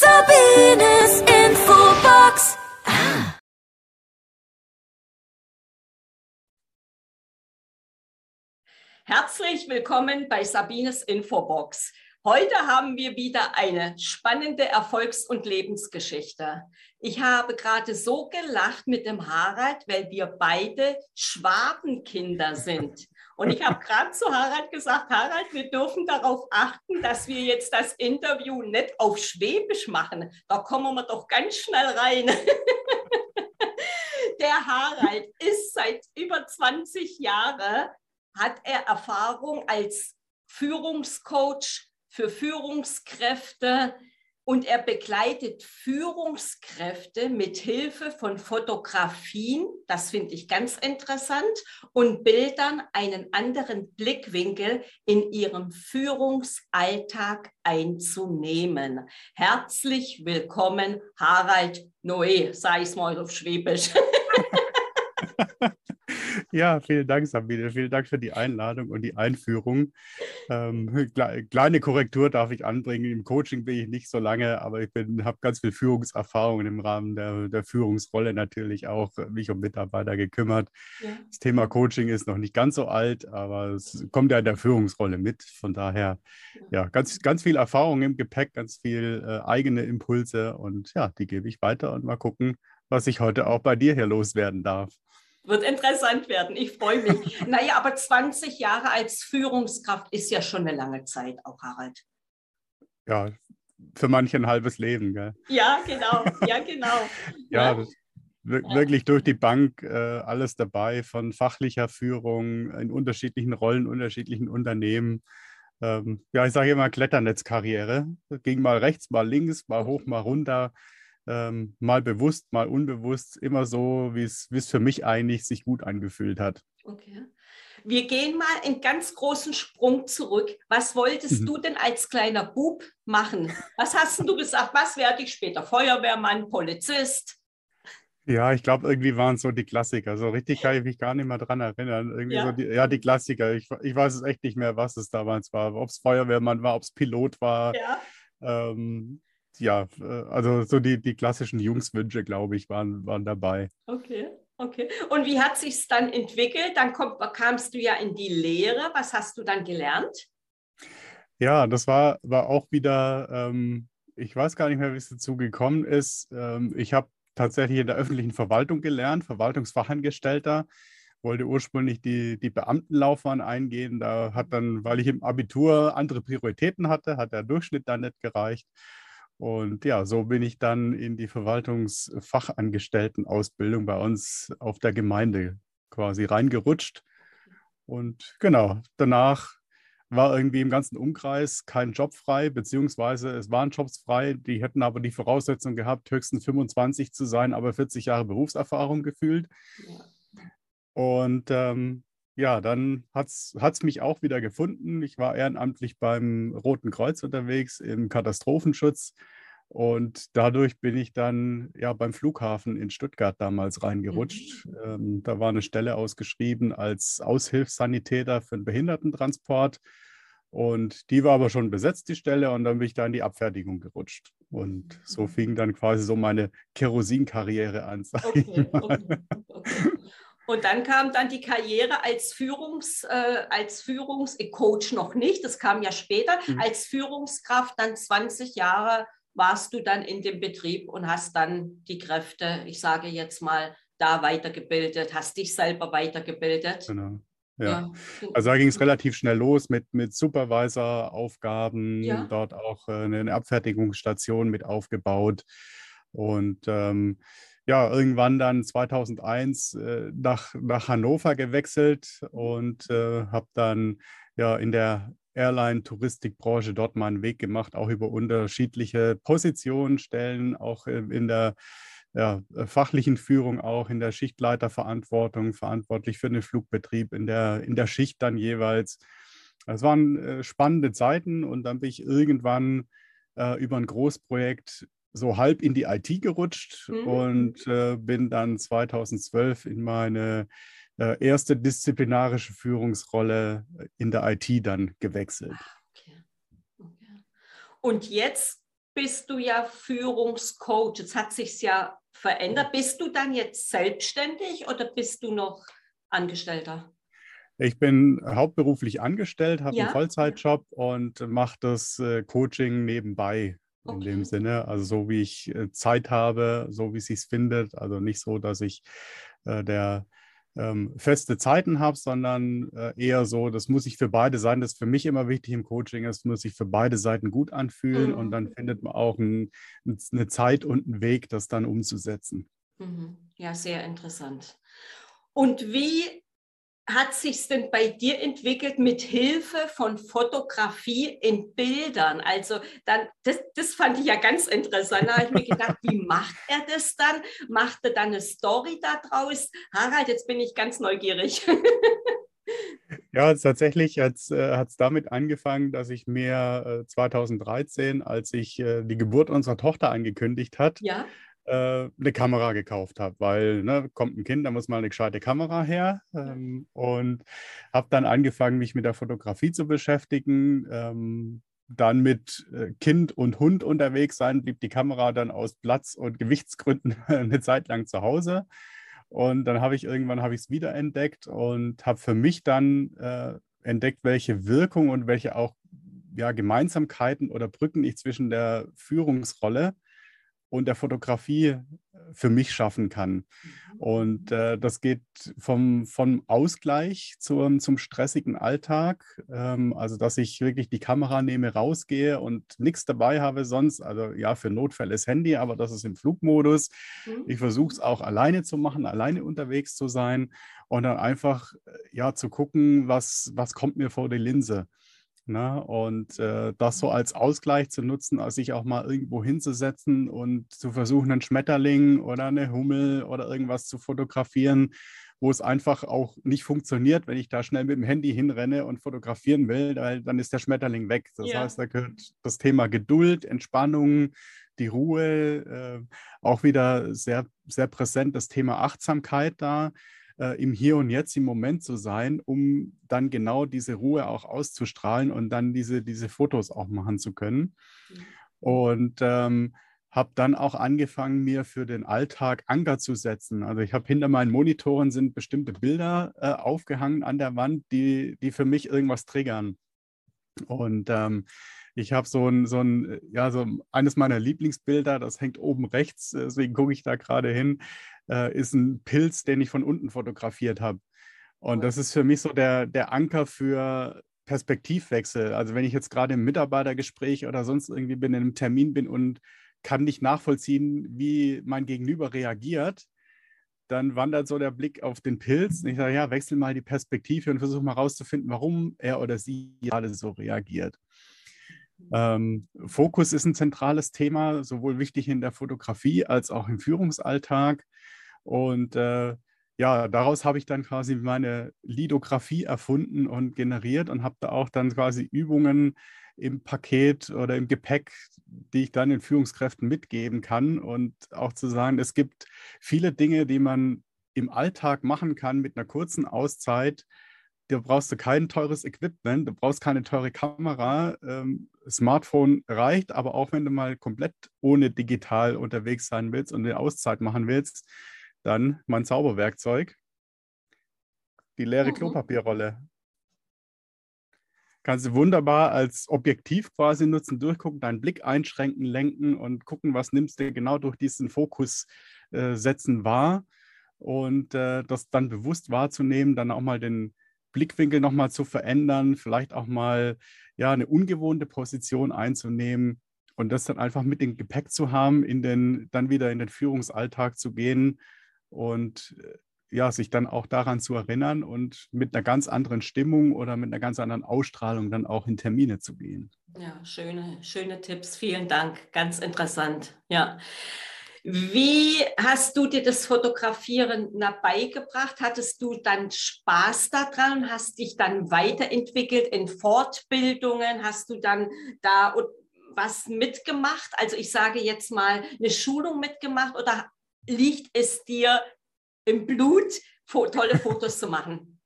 Sabines Infobox. Herzlich willkommen bei Sabines Infobox. Heute haben wir wieder eine spannende Erfolgs- und Lebensgeschichte. Ich habe gerade so gelacht mit dem Harald, weil wir beide Schwabenkinder sind. Und ich habe gerade zu Harald gesagt, Harald, wir dürfen darauf achten, dass wir jetzt das Interview nicht auf Schwäbisch machen. Da kommen wir doch ganz schnell rein. Der Harald ist seit über 20 Jahren, hat er Erfahrung als Führungscoach für Führungskräfte, und er begleitet Führungskräfte mit Hilfe von Fotografien, das finde ich ganz interessant, und Bildern einen anderen Blickwinkel in ihrem Führungsalltag einzunehmen. Herzlich willkommen, Harald Noé, sei es mal auf Schwäbisch. Ja, vielen Dank, Sabine. Vielen Dank für die Einladung und die Einführung. Ähm, kleine Korrektur darf ich anbringen. Im Coaching bin ich nicht so lange, aber ich habe ganz viel Führungserfahrung im Rahmen der, der, Führungsrolle natürlich auch mich um Mitarbeiter gekümmert. Ja. Das Thema Coaching ist noch nicht ganz so alt, aber es kommt ja in der Führungsrolle mit. Von daher, ja, ganz, ganz viel Erfahrung im Gepäck, ganz viel äh, eigene Impulse und ja, die gebe ich weiter und mal gucken, was ich heute auch bei dir hier loswerden darf. Wird interessant werden. Ich freue mich. naja, aber 20 Jahre als Führungskraft ist ja schon eine lange Zeit, auch Harald. Ja, für manche ein halbes Leben, gell? Ja, genau. Ja, genau. ja, ja. wirklich durch die Bank äh, alles dabei, von fachlicher Führung in unterschiedlichen Rollen, unterschiedlichen Unternehmen. Ähm, ja, ich sage immer Kletternetzkarriere. Ging mal rechts, mal links, mal hoch, mal runter ähm, mal bewusst, mal unbewusst, immer so, wie es für mich eigentlich sich gut angefühlt hat. Okay. Wir gehen mal einen ganz großen Sprung zurück. Was wolltest mhm. du denn als kleiner Bub machen? Was hast du gesagt? Was werde ich später? Feuerwehrmann, Polizist? Ja, ich glaube, irgendwie waren es so die Klassiker. So richtig kann ich mich gar nicht mehr dran erinnern. Irgendwie ja. so die, ja, die Klassiker. Ich, ich weiß es echt nicht mehr, was es damals war. Ob es Feuerwehrmann war, ob es Pilot war. Ja. Ähm, ja, äh, also so die, die klassischen Jungswünsche, glaube ich, waren, waren dabei. Okay, okay. Und wie hat sich dann entwickelt? Dann komm, kamst du ja in die Lehre. Was hast du dann gelernt? Ja, das war, war auch wieder, ähm, ich weiß gar nicht mehr, wie es dazu gekommen ist. Ähm, ich habe tatsächlich in der öffentlichen Verwaltung gelernt, Verwaltungsfachangestellter wollte ursprünglich die, die Beamtenlaufbahn eingehen. Da hat dann, weil ich im Abitur andere Prioritäten hatte, hat der Durchschnitt dann nicht gereicht. Und ja, so bin ich dann in die Verwaltungsfachangestelltenausbildung bei uns auf der Gemeinde quasi reingerutscht. Und genau, danach war irgendwie im ganzen Umkreis kein Job frei, beziehungsweise es waren Jobs frei, die hätten aber die Voraussetzung gehabt, höchstens 25 zu sein, aber 40 Jahre Berufserfahrung gefühlt. Und ähm, ja, dann hat es mich auch wieder gefunden. Ich war ehrenamtlich beim Roten Kreuz unterwegs im Katastrophenschutz. Und dadurch bin ich dann ja beim Flughafen in Stuttgart damals reingerutscht. Mhm. Ähm, da war eine Stelle ausgeschrieben als Aushilfssanitäter für den Behindertentransport. Und die war aber schon besetzt, die Stelle, und dann bin ich da in die Abfertigung gerutscht. Und so mhm. fing dann quasi so meine Kerosinkarriere an. Okay, okay, okay. Und dann kam dann die Karriere als Führungs, äh, als Führungscoach noch nicht, das kam ja später, mhm. als Führungskraft dann 20 Jahre warst du dann in dem Betrieb und hast dann die Kräfte, ich sage jetzt mal, da weitergebildet, hast dich selber weitergebildet. Genau. Ja. ja. Also da ging es relativ schnell los mit, mit Supervisor-Aufgaben, ja. dort auch äh, eine Abfertigungsstation mit aufgebaut. Und ähm, ja, irgendwann dann 2001 äh, nach, nach Hannover gewechselt und äh, habe dann ja in der Airline-Touristikbranche dort meinen Weg gemacht, auch über unterschiedliche Positionen, Stellen, auch in der ja, fachlichen Führung, auch in der Schichtleiterverantwortung, verantwortlich für den Flugbetrieb, in der, in der Schicht dann jeweils. Es waren äh, spannende Zeiten und dann bin ich irgendwann äh, über ein Großprojekt so halb in die IT gerutscht mhm. und äh, bin dann 2012 in meine äh, erste disziplinarische Führungsrolle in der IT dann gewechselt. Okay. Okay. Und jetzt bist du ja Führungscoach. Jetzt hat sich ja verändert. Bist du dann jetzt selbstständig oder bist du noch Angestellter? Ich bin hauptberuflich angestellt, habe ja? einen Vollzeitjob und mache das äh, Coaching nebenbei in okay. dem Sinne. Also so wie ich äh, Zeit habe, so wie es sich findet. Also nicht so, dass ich äh, der ähm, feste Zeiten habe, sondern äh, eher so, das muss sich für beide Seiten, das ist für mich immer wichtig im Coaching, es muss sich für beide Seiten gut anfühlen mhm. und dann findet man auch ein, eine Zeit und einen Weg, das dann umzusetzen. Mhm. Ja, sehr interessant. Und wie hat sich denn bei dir entwickelt mit Hilfe von Fotografie in Bildern? Also dann, das, das fand ich ja ganz interessant. Da habe ich mir gedacht, wie macht er das dann? Macht er dann eine Story daraus? Harald, jetzt bin ich ganz neugierig. Ja, tatsächlich hat es äh, damit angefangen, dass ich mir äh, 2013, als ich äh, die Geburt unserer Tochter angekündigt hat, ja eine Kamera gekauft habe, weil ne, kommt ein Kind, da muss mal eine gescheite Kamera her. Ähm, und habe dann angefangen, mich mit der Fotografie zu beschäftigen. Ähm, dann mit äh, Kind und Hund unterwegs sein, blieb die Kamera dann aus Platz- und Gewichtsgründen eine Zeit lang zu Hause. Und dann habe ich irgendwann habe ich es wiederentdeckt und habe für mich dann äh, entdeckt, welche Wirkung und welche auch ja, Gemeinsamkeiten oder Brücken ich zwischen der Führungsrolle und der Fotografie äh, für mich schaffen kann. Mhm. Und äh, das geht vom, vom Ausgleich zum, zum stressigen Alltag, ähm, also dass ich wirklich die Kamera nehme, rausgehe und nichts dabei habe sonst. Also ja, für Notfälle ist Handy, aber das ist im Flugmodus. Mhm. Ich versuche es auch alleine zu machen, alleine unterwegs zu sein und dann einfach äh, ja zu gucken, was, was kommt mir vor die Linse. Ne? Und äh, das so als Ausgleich zu nutzen, als sich auch mal irgendwo hinzusetzen und zu versuchen, einen Schmetterling oder eine Hummel oder irgendwas zu fotografieren, wo es einfach auch nicht funktioniert, wenn ich da schnell mit dem Handy hinrenne und fotografieren will, weil dann ist der Schmetterling weg. Das ja. heißt, da gehört das Thema Geduld, Entspannung, die Ruhe, äh, auch wieder sehr, sehr präsent das Thema Achtsamkeit da äh, im Hier und Jetzt, im Moment zu sein, um dann genau diese Ruhe auch auszustrahlen und dann diese, diese Fotos auch machen zu können. Mhm. Und ähm, habe dann auch angefangen, mir für den Alltag Anker zu setzen. Also ich habe hinter meinen Monitoren sind bestimmte Bilder äh, aufgehangen an der Wand, die, die für mich irgendwas triggern. Und ähm, ich habe so ein, so ein, ja, so eines meiner Lieblingsbilder, das hängt oben rechts, deswegen gucke ich da gerade hin äh, ist ein Pilz, den ich von unten fotografiert habe. Und das ist für mich so der, der Anker für Perspektivwechsel. Also wenn ich jetzt gerade im Mitarbeitergespräch oder sonst irgendwie bin, in einem Termin bin und kann nicht nachvollziehen, wie mein Gegenüber reagiert, dann wandert so der Blick auf den Pilz. Und ich sage, ja, wechsel mal die Perspektive und versuche mal rauszufinden, warum er oder sie gerade so reagiert. Ähm, Fokus ist ein zentrales Thema, sowohl wichtig in der Fotografie als auch im Führungsalltag. Und äh, ja, daraus habe ich dann quasi meine Lidografie erfunden und generiert und habe da auch dann quasi Übungen im Paket oder im Gepäck, die ich dann den Führungskräften mitgeben kann. Und auch zu sagen, es gibt viele Dinge, die man im Alltag machen kann mit einer kurzen Auszeit. Da brauchst du kein teures Equipment, du brauchst keine teure Kamera. Ähm, Smartphone reicht, aber auch wenn du mal komplett ohne digital unterwegs sein willst und eine Auszeit machen willst, dann mein Zauberwerkzeug, die leere mhm. Klopapierrolle. Kannst du wunderbar als Objektiv quasi nutzen, durchgucken, deinen Blick einschränken, lenken und gucken, was nimmst du genau durch diesen Fokus äh, setzen wahr und äh, das dann bewusst wahrzunehmen, dann auch mal den Blickwinkel nochmal zu verändern, vielleicht auch mal ja, eine ungewohnte Position einzunehmen und das dann einfach mit dem Gepäck zu haben, in den, dann wieder in den Führungsalltag zu gehen und äh, ja, sich dann auch daran zu erinnern und mit einer ganz anderen Stimmung oder mit einer ganz anderen Ausstrahlung dann auch in Termine zu gehen. Ja, schöne, schöne Tipps. Vielen Dank. Ganz interessant. Ja. Wie hast du dir das Fotografieren beigebracht? Hattest du dann Spaß daran? Hast dich dann weiterentwickelt in Fortbildungen? Hast du dann da was mitgemacht? Also ich sage jetzt mal eine Schulung mitgemacht oder liegt es dir im Blut, tolle Fotos zu machen?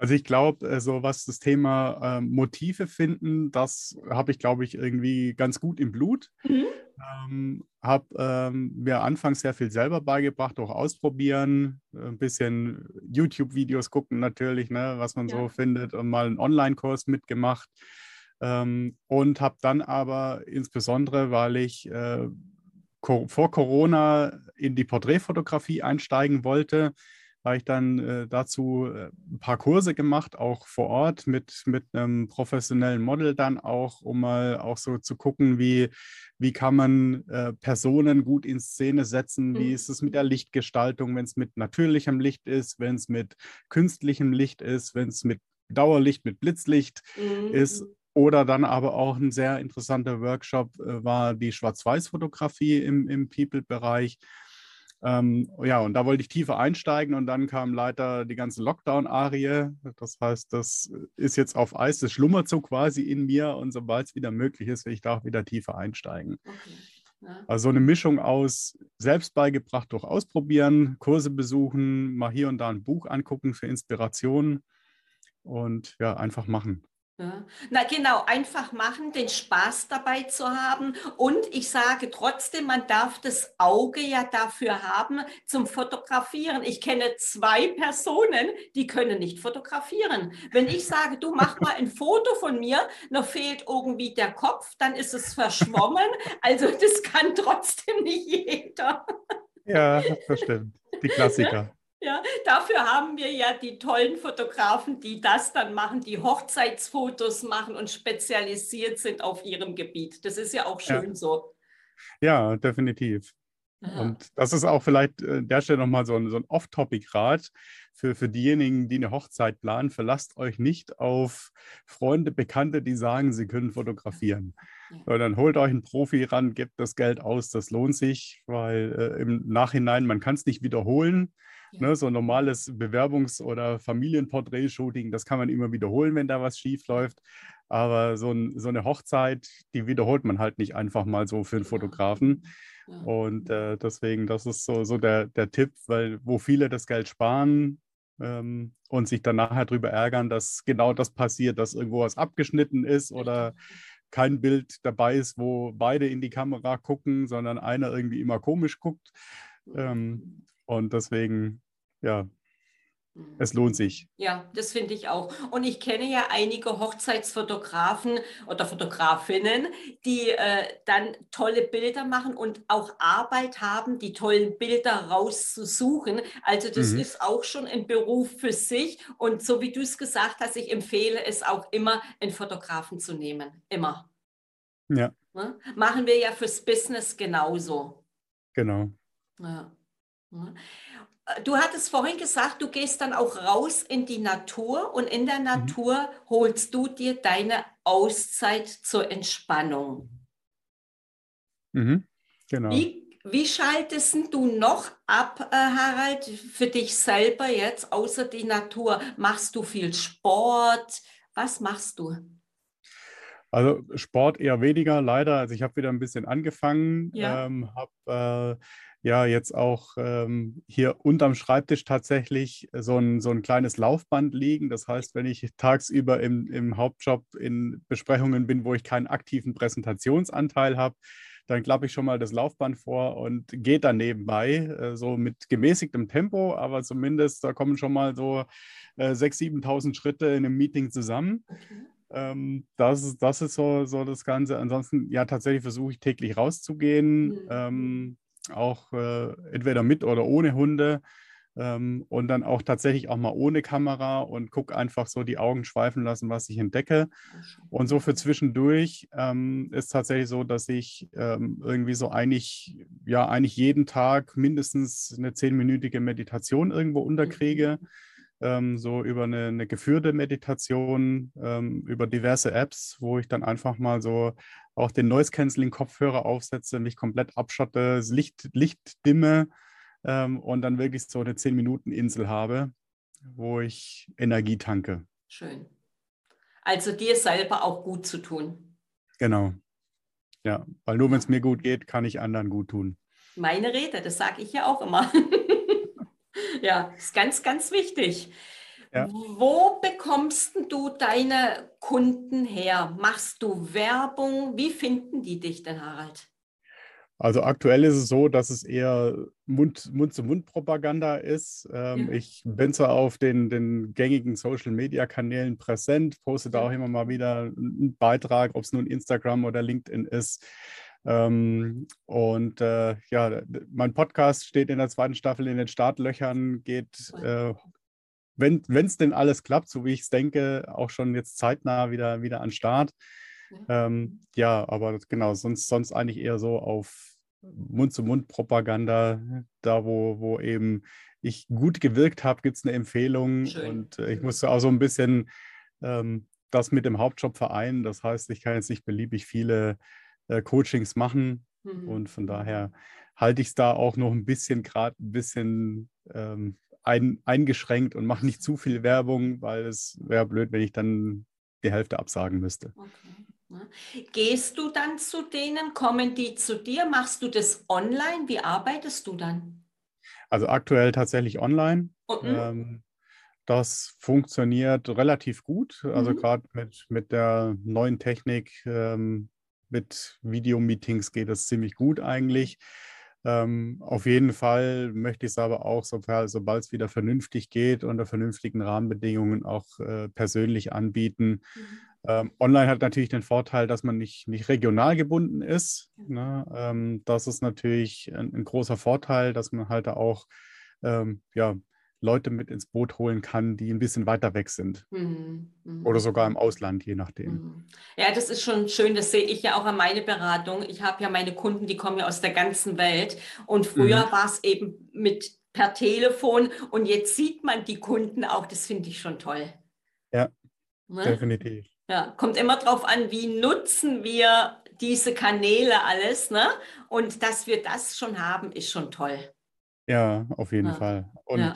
Also ich glaube, äh, so was das Thema äh, Motive finden, das habe ich, glaube ich, irgendwie ganz gut im Blut. Mhm. Ähm, habe ähm, mir anfangs sehr viel selber beigebracht, auch ausprobieren, ein bisschen YouTube-Videos gucken natürlich, ne, was man ja. so findet und mal einen Online-Kurs mitgemacht. Ähm, und habe dann aber insbesondere, weil ich äh, vor Corona in die Porträtfotografie einsteigen wollte, habe ich dann äh, dazu äh, ein paar Kurse gemacht, auch vor Ort mit, mit einem professionellen Model dann auch, um mal auch so zu gucken, wie, wie kann man äh, Personen gut in Szene setzen, wie mhm. ist es mit der Lichtgestaltung, wenn es mit natürlichem Licht ist, wenn es mit künstlichem Licht ist, wenn es mit Dauerlicht, mit Blitzlicht mhm. ist. Oder dann aber auch ein sehr interessanter Workshop äh, war die Schwarz-Weiß-Fotografie im, im People-Bereich ähm, ja, und da wollte ich tiefer einsteigen und dann kam leider die ganze Lockdown-Arie. Das heißt, das ist jetzt auf Eis, das schlummert so quasi in mir und sobald es wieder möglich ist, will ich da auch wieder tiefer einsteigen. Okay. Ja. Also so eine Mischung aus selbst beigebracht durch Ausprobieren, Kurse besuchen, mal hier und da ein Buch angucken für Inspiration und ja, einfach machen. Ja. Na genau, einfach machen, den Spaß dabei zu haben. Und ich sage trotzdem, man darf das Auge ja dafür haben zum Fotografieren. Ich kenne zwei Personen, die können nicht fotografieren. Wenn ich sage, du mach mal ein Foto von mir, noch fehlt irgendwie der Kopf, dann ist es verschwommen. Also das kann trotzdem nicht jeder. Ja, das stimmt. Die Klassiker. Ja, dafür haben wir ja die tollen Fotografen, die das dann machen, die Hochzeitsfotos machen und spezialisiert sind auf ihrem Gebiet. Das ist ja auch schön ja. so. Ja, definitiv. Aha. Und das ist auch vielleicht an der Stelle nochmal so ein, so ein Off-Topic-Rat für, für diejenigen, die eine Hochzeit planen. Verlasst euch nicht auf Freunde, Bekannte, die sagen, sie können fotografieren. Ja. Dann holt euch einen Profi ran, gebt das Geld aus, das lohnt sich, weil äh, im Nachhinein, man kann es nicht wiederholen. Ne, so ein normales Bewerbungs- oder Familienporträt-Shooting, das kann man immer wiederholen, wenn da was schief läuft. Aber so, ein, so, eine Hochzeit, die wiederholt man halt nicht einfach mal so für einen Fotografen. Und äh, deswegen, das ist so, so der, der Tipp, weil wo viele das Geld sparen ähm, und sich dann nachher darüber ärgern, dass genau das passiert, dass irgendwo was abgeschnitten ist oder kein Bild dabei ist, wo beide in die Kamera gucken, sondern einer irgendwie immer komisch guckt. Und deswegen, ja, mhm. es lohnt sich. Ja, das finde ich auch. Und ich kenne ja einige Hochzeitsfotografen oder Fotografinnen, die äh, dann tolle Bilder machen und auch Arbeit haben, die tollen Bilder rauszusuchen. Also das mhm. ist auch schon ein Beruf für sich. Und so wie du es gesagt hast, ich empfehle es auch immer, einen Fotografen zu nehmen. Immer. Ja. Ne? Machen wir ja fürs Business genauso. Genau. Ja. Äh, du hattest vorhin gesagt, du gehst dann auch raus in die Natur und in der mhm. Natur holst du dir deine Auszeit zur Entspannung. Mhm. Genau. Wie, wie schaltest du noch ab, äh, Harald, für dich selber jetzt, außer die Natur? Machst du viel Sport? Was machst du? Also Sport eher weniger, leider. Also ich habe wieder ein bisschen angefangen, ja. ähm, habe äh, ja jetzt auch ähm, hier unterm Schreibtisch tatsächlich so ein, so ein kleines Laufband liegen. Das heißt, wenn ich tagsüber im, im Hauptjob in Besprechungen bin, wo ich keinen aktiven Präsentationsanteil habe, dann klappe ich schon mal das Laufband vor und gehe dann nebenbei, äh, so mit gemäßigtem Tempo, aber zumindest da kommen schon mal so äh, 6.000, 7.000 Schritte in einem Meeting zusammen. Okay. Ähm, das, ist, das ist so, so das Ganze. Ansonsten, ja, tatsächlich versuche ich täglich rauszugehen. Mhm. Ähm, auch äh, entweder mit oder ohne Hunde ähm, und dann auch tatsächlich auch mal ohne Kamera und gucke einfach so die Augen schweifen lassen, was ich entdecke. Und so für zwischendurch ähm, ist tatsächlich so, dass ich ähm, irgendwie so eigentlich, ja, eigentlich jeden Tag mindestens eine zehnminütige Meditation irgendwo unterkriege. Mhm. Ähm, so über eine, eine geführte Meditation, ähm, über diverse Apps, wo ich dann einfach mal so auch den Noise-Canceling-Kopfhörer aufsetze, mich komplett abschotte, das Licht, Licht dimme ähm, und dann wirklich so eine 10-Minuten-Insel habe, wo ich Energie tanke. Schön. Also dir selber auch gut zu tun. Genau. Ja, weil nur wenn es mir gut geht, kann ich anderen gut tun. Meine Rede, das sage ich ja auch immer. ja, ist ganz, ganz wichtig. Ja. Wo bekommst du deine Kunden her? Machst du Werbung? Wie finden die dich denn, Harald? Also aktuell ist es so, dass es eher Mund-zu-Mund-Propaganda ist. Ähm, ja. Ich bin zwar auf den, den gängigen Social-Media-Kanälen präsent, poste da auch immer mal wieder einen Beitrag, ob es nun Instagram oder LinkedIn ist. Ähm, und äh, ja, mein Podcast steht in der zweiten Staffel in den Startlöchern, geht, äh, wenn es denn alles klappt, so wie ich es denke, auch schon jetzt zeitnah wieder, wieder an Start. Ähm, ja, aber genau, sonst, sonst eigentlich eher so auf Mund-zu-Mund-Propaganda, da wo, wo eben ich gut gewirkt habe, gibt es eine Empfehlung. Schön. Und äh, ich musste auch so ein bisschen ähm, das mit dem Hauptjob vereinen. Das heißt, ich kann jetzt nicht beliebig viele äh, Coachings machen. Mhm. Und von daher halte ich es da auch noch ein bisschen gerade ein bisschen ähm, ein, eingeschränkt und mache nicht zu viel Werbung, weil es wäre blöd, wenn ich dann die Hälfte absagen müsste. Okay. Gehst du dann zu denen? Kommen die zu dir? Machst du das online? Wie arbeitest du dann? Also aktuell tatsächlich online. Mhm. Ähm, das funktioniert relativ gut. Also mhm. gerade mit, mit der neuen Technik, ähm, mit Videomeetings geht es ziemlich gut eigentlich. Ähm, auf jeden Fall möchte ich es aber auch, sobald es wieder vernünftig geht, unter vernünftigen Rahmenbedingungen auch äh, persönlich anbieten. Mhm. Ähm, online hat natürlich den Vorteil, dass man nicht, nicht regional gebunden ist. Ne? Ähm, das ist natürlich ein, ein, großer Vorteil, dass man halt auch ähm, ja, Leute mit ins Boot holen kann, die ein bisschen weiter weg sind. Mhm. Mhm. Oder sogar im Ausland, je nachdem. Mhm. Ja, das ist schon schön. Das sehe ich ja auch an meine Beratung. Ich habe ja meine Kunden, die kommen ja aus der ganzen Welt. Und früher mhm. war es eben mit per Telefon und jetzt sieht man die Kunden auch. Das finde ich schon toll. Ja, ne? definitiv. Ja, kommt immer darauf an, wie nutzen wir diese Kanäle alles, ne? Und dass wir das schon haben, ist schon toll. Ja, auf jeden ja. Fall. Und ja.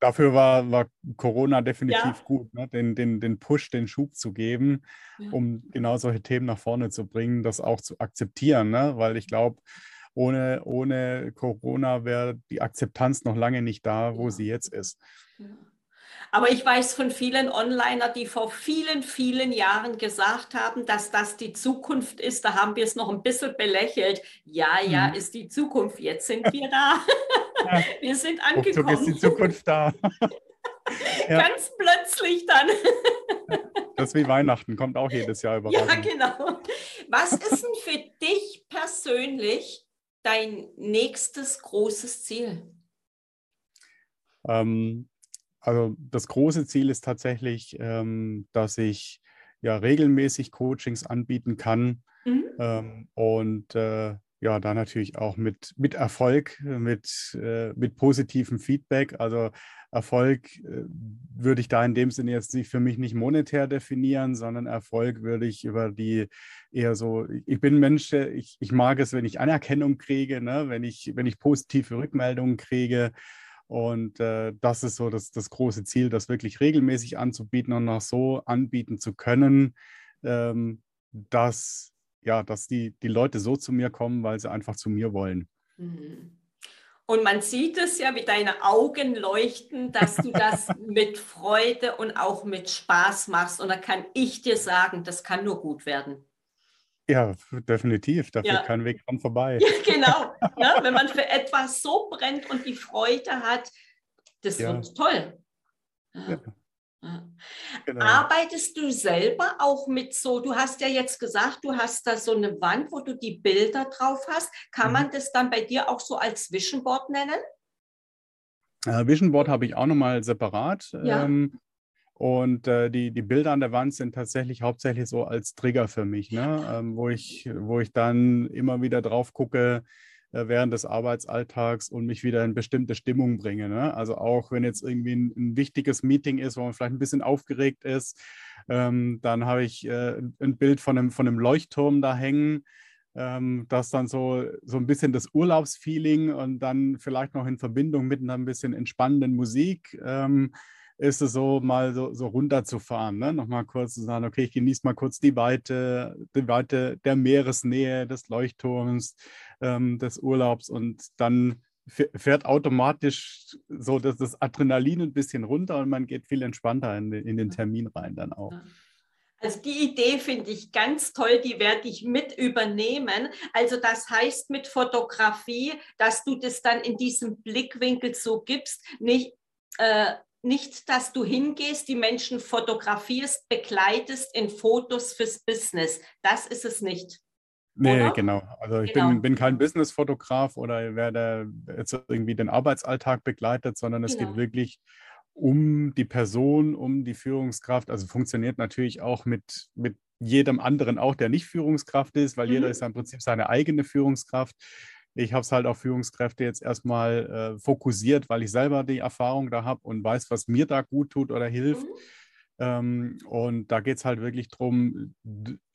Dafür war, war Corona definitiv ja. gut, ne? den, den, den Push, den Schub zu geben, um genau solche Themen nach vorne zu bringen, das auch zu akzeptieren, ne? Weil ich glaube, ohne, ohne Corona wäre die Akzeptanz noch lange nicht da, wo sie jetzt ist. Aber ich weiß von vielen Onliner, die vor vielen, vielen Jahren gesagt haben, dass das die Zukunft ist. Da haben wir es noch ein bisschen belächelt. Ja, ja, mhm. ist die Zukunft. Jetzt sind wir da. Ja. Wir sind angekommen. ist die Zukunft da. ja. Ganz plötzlich dann. Das ist wie Weihnachten, kommt auch jedes Jahr überraschend. Ja, genau. Was ist denn für dich persönlich dein nächstes großes Ziel? Ähm, also das große Ziel ist tatsächlich, ähm, dass ich ja regelmäßig Coachings anbieten kann mhm. ähm, und äh, ja, da natürlich auch mit, mit Erfolg, mit, äh, mit positivem Feedback. Also Erfolg äh, würde ich da in dem Sinne jetzt nicht für mich nicht monetär definieren, sondern Erfolg würde ich über die eher so, ich bin Mensch, ich, ich mag es, wenn ich Anerkennung kriege, ne? wenn, ich, wenn ich positive Rückmeldungen kriege. Und äh, das ist so das, das große Ziel, das wirklich regelmäßig anzubieten und auch so anbieten zu können, ähm, dass, ja, dass die, die Leute so zu mir kommen, weil sie einfach zu mir wollen. Mhm. Und man sieht es ja, wie deine Augen leuchten, dass du das mit Freude und auch mit Spaß machst. Und da kann ich dir sagen, das kann nur gut werden. Ja, definitiv. Da ja. kein Weg dran vorbei. Ja, genau. Ja, wenn man für etwas so brennt und die Freude hat, das ja. wird toll. Genau. Arbeitest du selber auch mit so, du hast ja jetzt gesagt, du hast da so eine Wand, wo du die Bilder drauf hast. Kann mhm. man das dann bei dir auch so als Vision Board nennen? Äh, Vision Board habe ich auch nochmal separat. Ja. Ähm, und äh, die, die Bilder an der Wand sind tatsächlich hauptsächlich so als Trigger für mich, ne? Ähm, wo, ich, wo ich dann immer wieder drauf gucke während des Arbeitsalltags und mich wieder in bestimmte Stimmung bringe. Ne? Also auch wenn jetzt irgendwie ein, ein, wichtiges Meeting ist, wo man vielleicht ein bisschen aufgeregt ist, ähm, dann habe ich äh, ein Bild von einem, von einem Leuchtturm da hängen. Ähm, das dann so, so ein bisschen das Urlaubsfeeling und dann vielleicht noch in Verbindung mit einer ein bisschen entspannenden Musik. Ähm, ist es so, mal so, so runterzufahren, ne? nochmal kurz zu sagen, okay, ich genieße mal kurz die Weite, die Weite der Meeresnähe, des Leuchtturms, ähm, des Urlaubs und dann fährt automatisch so dass das Adrenalin ein bisschen runter und man geht viel entspannter in, in den Termin rein dann auch. Also die Idee finde ich ganz toll, die werde ich mit übernehmen. Also das heißt mit Fotografie, dass du das dann in diesem Blickwinkel so gibst, nicht, äh, nicht, dass du hingehst, die Menschen fotografierst, begleitest in Fotos fürs Business. Das ist es nicht. Nee, oder? genau. Also ich genau. Bin, bin kein Businessfotograf oder wer der jetzt irgendwie den Arbeitsalltag begleitet, sondern es genau. geht wirklich um die Person, um die Führungskraft. Also funktioniert natürlich auch mit, mit jedem anderen auch, der nicht Führungskraft ist, weil mhm. jeder ist ja im Prinzip seine eigene Führungskraft. Ich habe es halt auf Führungskräfte jetzt erstmal äh, fokussiert, weil ich selber die Erfahrung da habe und weiß, was mir da gut tut oder hilft. Mhm. Ähm, und da geht es halt wirklich darum,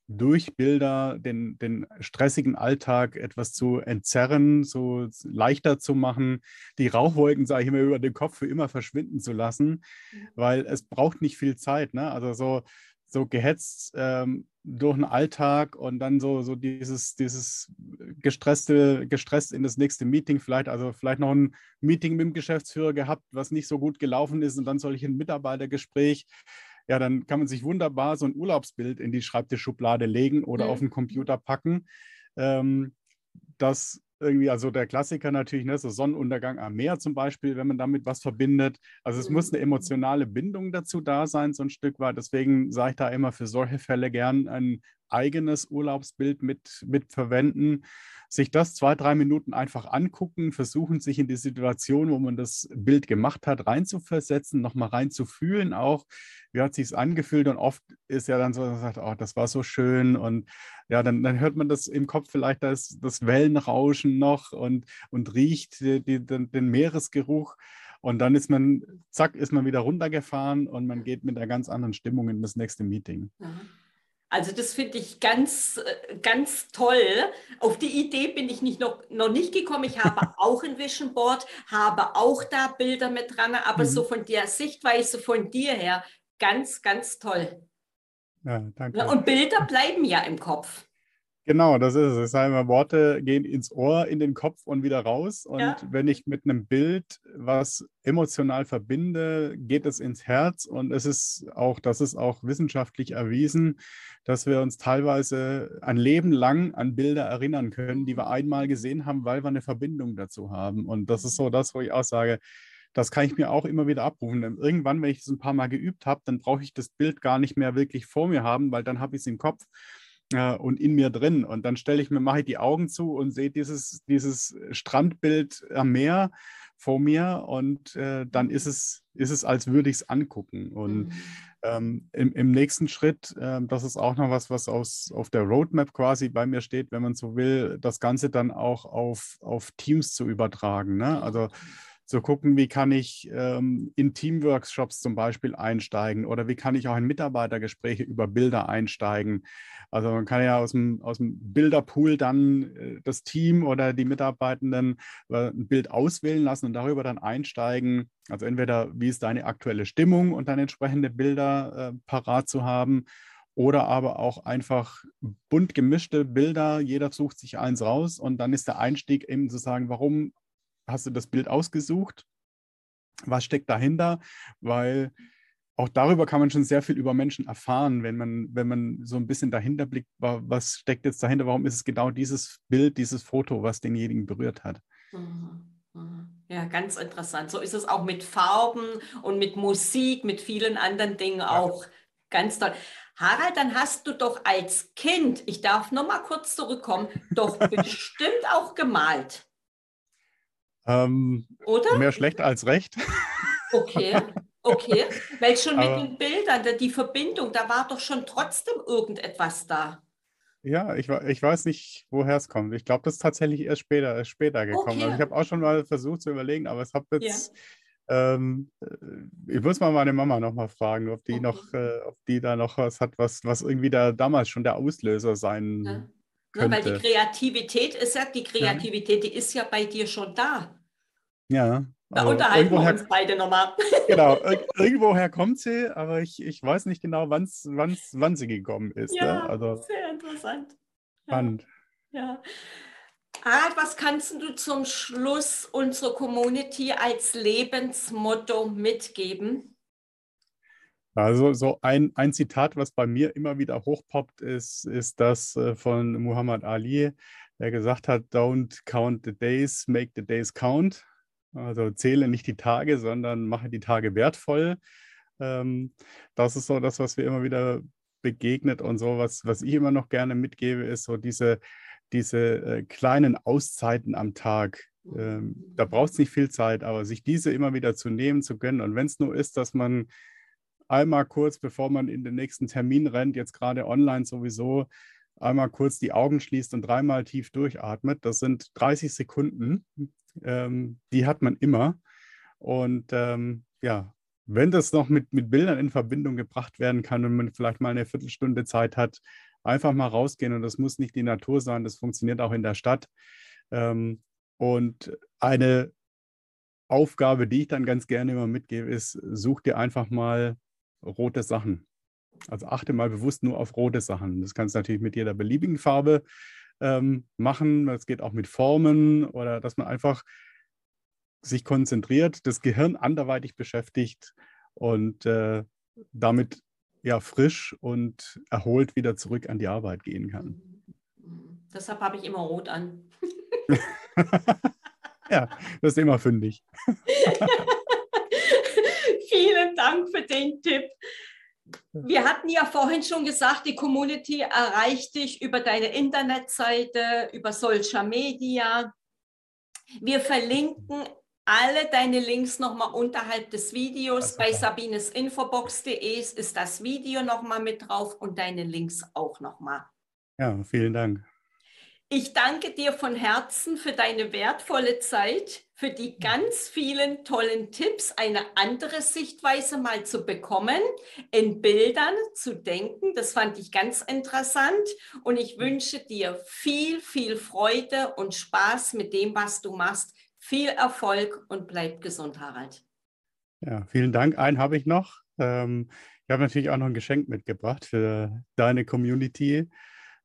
durch Bilder den, den stressigen Alltag etwas zu entzerren, so leichter zu machen, die Rauchwolken, sage ich immer, über den Kopf für immer verschwinden zu lassen, weil es braucht nicht viel Zeit. Ne? Also so, so gehetzt ähm, durch den Alltag und dann so, so dieses, dieses gestresste, gestresst in das nächste Meeting, vielleicht, also vielleicht noch ein Meeting mit dem Geschäftsführer gehabt, was nicht so gut gelaufen ist und dann soll ich ein Mitarbeitergespräch ja, dann kann man sich wunderbar so ein Urlaubsbild in die Schreibtischschublade legen oder mhm. auf den Computer packen. Ähm, das irgendwie, also der Klassiker natürlich, ne, so Sonnenuntergang am Meer zum Beispiel, wenn man damit was verbindet. Also es muss eine mhm. emotionale Bindung dazu da sein, so ein Stück weit. Deswegen sage ich da immer für solche Fälle gern ein eigenes Urlaubsbild mit, mit verwenden sich das zwei, drei Minuten einfach angucken, versuchen, sich in die Situation, wo man das Bild gemacht hat, reinzuversetzen, nochmal reinzufühlen auch, wie hat sich angefühlt und oft ist ja dann so, dass man sagt, oh, das war so schön und ja, dann, dann hört man das im Kopf vielleicht das, das Wellenrauschen noch und, und riecht die, die, den, den Meeresgeruch. Und dann ist man, zack, ist man wieder runtergefahren und man geht mit einer ganz anderen Stimmung in das nächste Meeting. Mhm. Also das finde ich ganz, äh, ganz toll. Auf die Idee bin ich nicht noch, noch nicht gekommen. Ich habe auch ein Vision Board, habe auch da Bilder mit dran, aber mhm. so von der Sichtweise von dir her, ganz, ganz toll. Ja, danke. Und Bilder bleiben ja im Kopf. Genau, das ist es. Das heißt, Worte gehen ins Ohr, in den Kopf und wieder raus. Und ja. wenn ich mit einem Bild was emotional verbinde, geht es ins Herz. Und es ist auch, das ist auch wissenschaftlich erwiesen, dass wir uns teilweise ein Leben lang an Bilder erinnern können, die wir einmal gesehen haben, weil wir eine Verbindung dazu haben. Und das ist so das, wo ich auch sage, das kann ich mir auch immer wieder abrufen. Denn irgendwann, wenn ich es ein paar Mal geübt habe, dann brauche ich das Bild gar nicht mehr wirklich vor mir haben, weil dann habe ich es im Kopf äh, und in mir drin. Und dann stelle ich mir, mache ich die Augen zu und sehe dieses, dieses Strandbild am Meer vor mir und äh, dann ist es, ist es, als würde ich es angucken. Und mhm. ähm, im, im, nächsten Schritt, äh, das ist auch noch was, was aus, auf der Roadmap quasi bei mir steht, wenn man so will, das Ganze dann auch auf, auf Teams zu übertragen. Ne? Also zu gucken, wie kann ich ähm, in Teamworkshops zum Beispiel einsteigen oder wie kann ich auch in Mitarbeitergespräche über Bilder einsteigen. Also man kann ja aus dem, aus dem Bilderpool dann äh, das Team oder die Mitarbeitenden äh, ein Bild auswählen lassen und darüber dann einsteigen. Also entweder, wie ist deine aktuelle Stimmung und dann entsprechende Bilder äh, parat zu haben oder aber auch einfach bunt gemischte Bilder. Jeder sucht sich eins raus und dann ist der Einstieg eben zu sagen, warum hast du das Bild ausgesucht? Was steckt dahinter? Weil auch darüber kann man schon sehr viel über Menschen erfahren, wenn man, wenn man so ein bisschen dahinter blickt, was steckt jetzt dahinter, warum ist es genau dieses Bild, dieses Foto, was denjenigen berührt hat. Mhm, mhm. Ja, ganz interessant. So ist es auch mit Farben und mit Musik, mit vielen anderen Dingen ja. auch. Ganz toll. Harald, dann hast du doch als Kind, ich darf noch mal kurz zurückkommen, doch bestimmt auch gemalt. Ähm, Oder? Mehr schlecht als recht. Okay, okay. Weil schon mit den Bildern, die Verbindung, da war doch schon trotzdem irgendetwas da. Ja, ich, ich weiß nicht, woher es kommt. Ich glaube, das ist tatsächlich erst später, später gekommen. Okay. Also ich habe auch schon mal versucht zu überlegen, aber es hat jetzt. Ja. Ähm, ich muss mal meine Mama nochmal fragen, ob die okay. noch, äh, ob die da noch was hat, was, was irgendwie da damals schon der Auslöser sein ja. könnte. Ja, weil die Kreativität ist ja, die Kreativität, die ist ja bei dir schon da. Ja. Da also unterhalten wir uns beide nochmal. Genau, irgendwoher kommt sie, aber ich, ich weiß nicht genau, wann's, wann's, wann sie gekommen ist. Ja, ne? also, sehr interessant. Spannend. Ja. ja. Ah, was kannst du zum Schluss unserer Community als Lebensmotto mitgeben? Also so ein, ein Zitat, was bei mir immer wieder hochpoppt, ist, ist das äh, von Muhammad Ali, der gesagt hat, don't count the days, make the days count. Also zähle nicht die Tage, sondern mache die Tage wertvoll. Ähm, das ist so das, was wir immer wieder begegnet und so, was, was ich immer noch gerne mitgebe, ist so diese, diese äh, kleinen Auszeiten am Tag. Ähm, da braucht es nicht viel Zeit, aber sich diese immer wieder zu nehmen, zu gönnen. Und wenn es nur ist, dass man einmal kurz, bevor man in den nächsten Termin rennt, jetzt gerade online sowieso, einmal kurz die Augen schließt und dreimal tief durchatmet. Das sind 30 Sekunden, ähm, die hat man immer. Und ähm, ja, wenn das noch mit, mit Bildern in Verbindung gebracht werden kann und man vielleicht mal eine Viertelstunde Zeit hat, einfach mal rausgehen. Und das muss nicht die Natur sein, das funktioniert auch in der Stadt. Ähm, und eine Aufgabe, die ich dann ganz gerne immer mitgebe, ist, such dir einfach mal rote Sachen. Also achte mal bewusst nur auf rote Sachen. Das kannst du natürlich mit jeder beliebigen Farbe ähm, machen. Das geht auch mit Formen oder dass man einfach sich konzentriert, das Gehirn anderweitig beschäftigt und äh, damit ja frisch und erholt wieder zurück an die Arbeit gehen kann. Deshalb habe ich immer rot an. ja, das ist immer fündig. Vielen Dank für den Tipp. Wir hatten ja vorhin schon gesagt, die Community erreicht dich über deine Internetseite, über Social Media. Wir verlinken alle deine Links nochmal unterhalb des Videos. Bei sabinesinfobox.de ist das Video nochmal mit drauf und deine Links auch nochmal. Ja, vielen Dank. Ich danke dir von Herzen für deine wertvolle Zeit, für die ganz vielen tollen Tipps, eine andere Sichtweise mal zu bekommen, in Bildern zu denken. Das fand ich ganz interessant und ich wünsche dir viel, viel Freude und Spaß mit dem, was du machst. Viel Erfolg und bleib gesund, Harald. Ja, vielen Dank. Einen habe ich noch. Ähm, ich habe natürlich auch noch ein Geschenk mitgebracht für deine Community.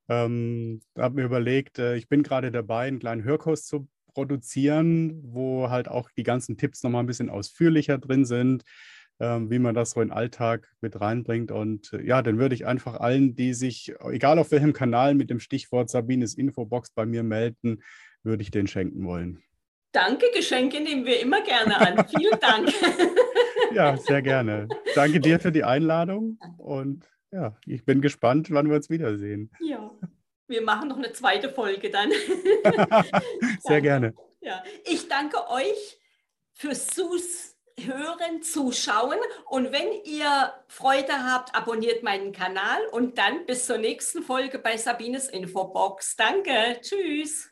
Ähm, habe mir überlegt, äh, ich bin gerade dabei, einen kleinen Hörkurs zu produzieren, wo halt auch die ganzen Tipps nochmal ein bisschen ausführlicher drin sind, ähm, wie man das so in den Alltag mit reinbringt. Und äh, ja, dann würde ich einfach allen, die sich, egal auf welchem Kanal, mit dem Stichwort Sabines Infobox bei mir melden, würde ich den schenken wollen. Danke, Geschenke nehmen wir immer gerne an. Vielen Dank. ja, sehr gerne. Danke dir für die Einladung und ja, ich bin gespannt, wann wir uns wiedersehen. Ja, wir machen noch eine zweite Folge dann. Sehr gerne. Ja, ich danke euch fürs Zuhören, Zuschauen und wenn ihr Freude habt, abonniert meinen Kanal und dann bis zur nächsten Folge bei Sabines Infobox. Danke, tschüss.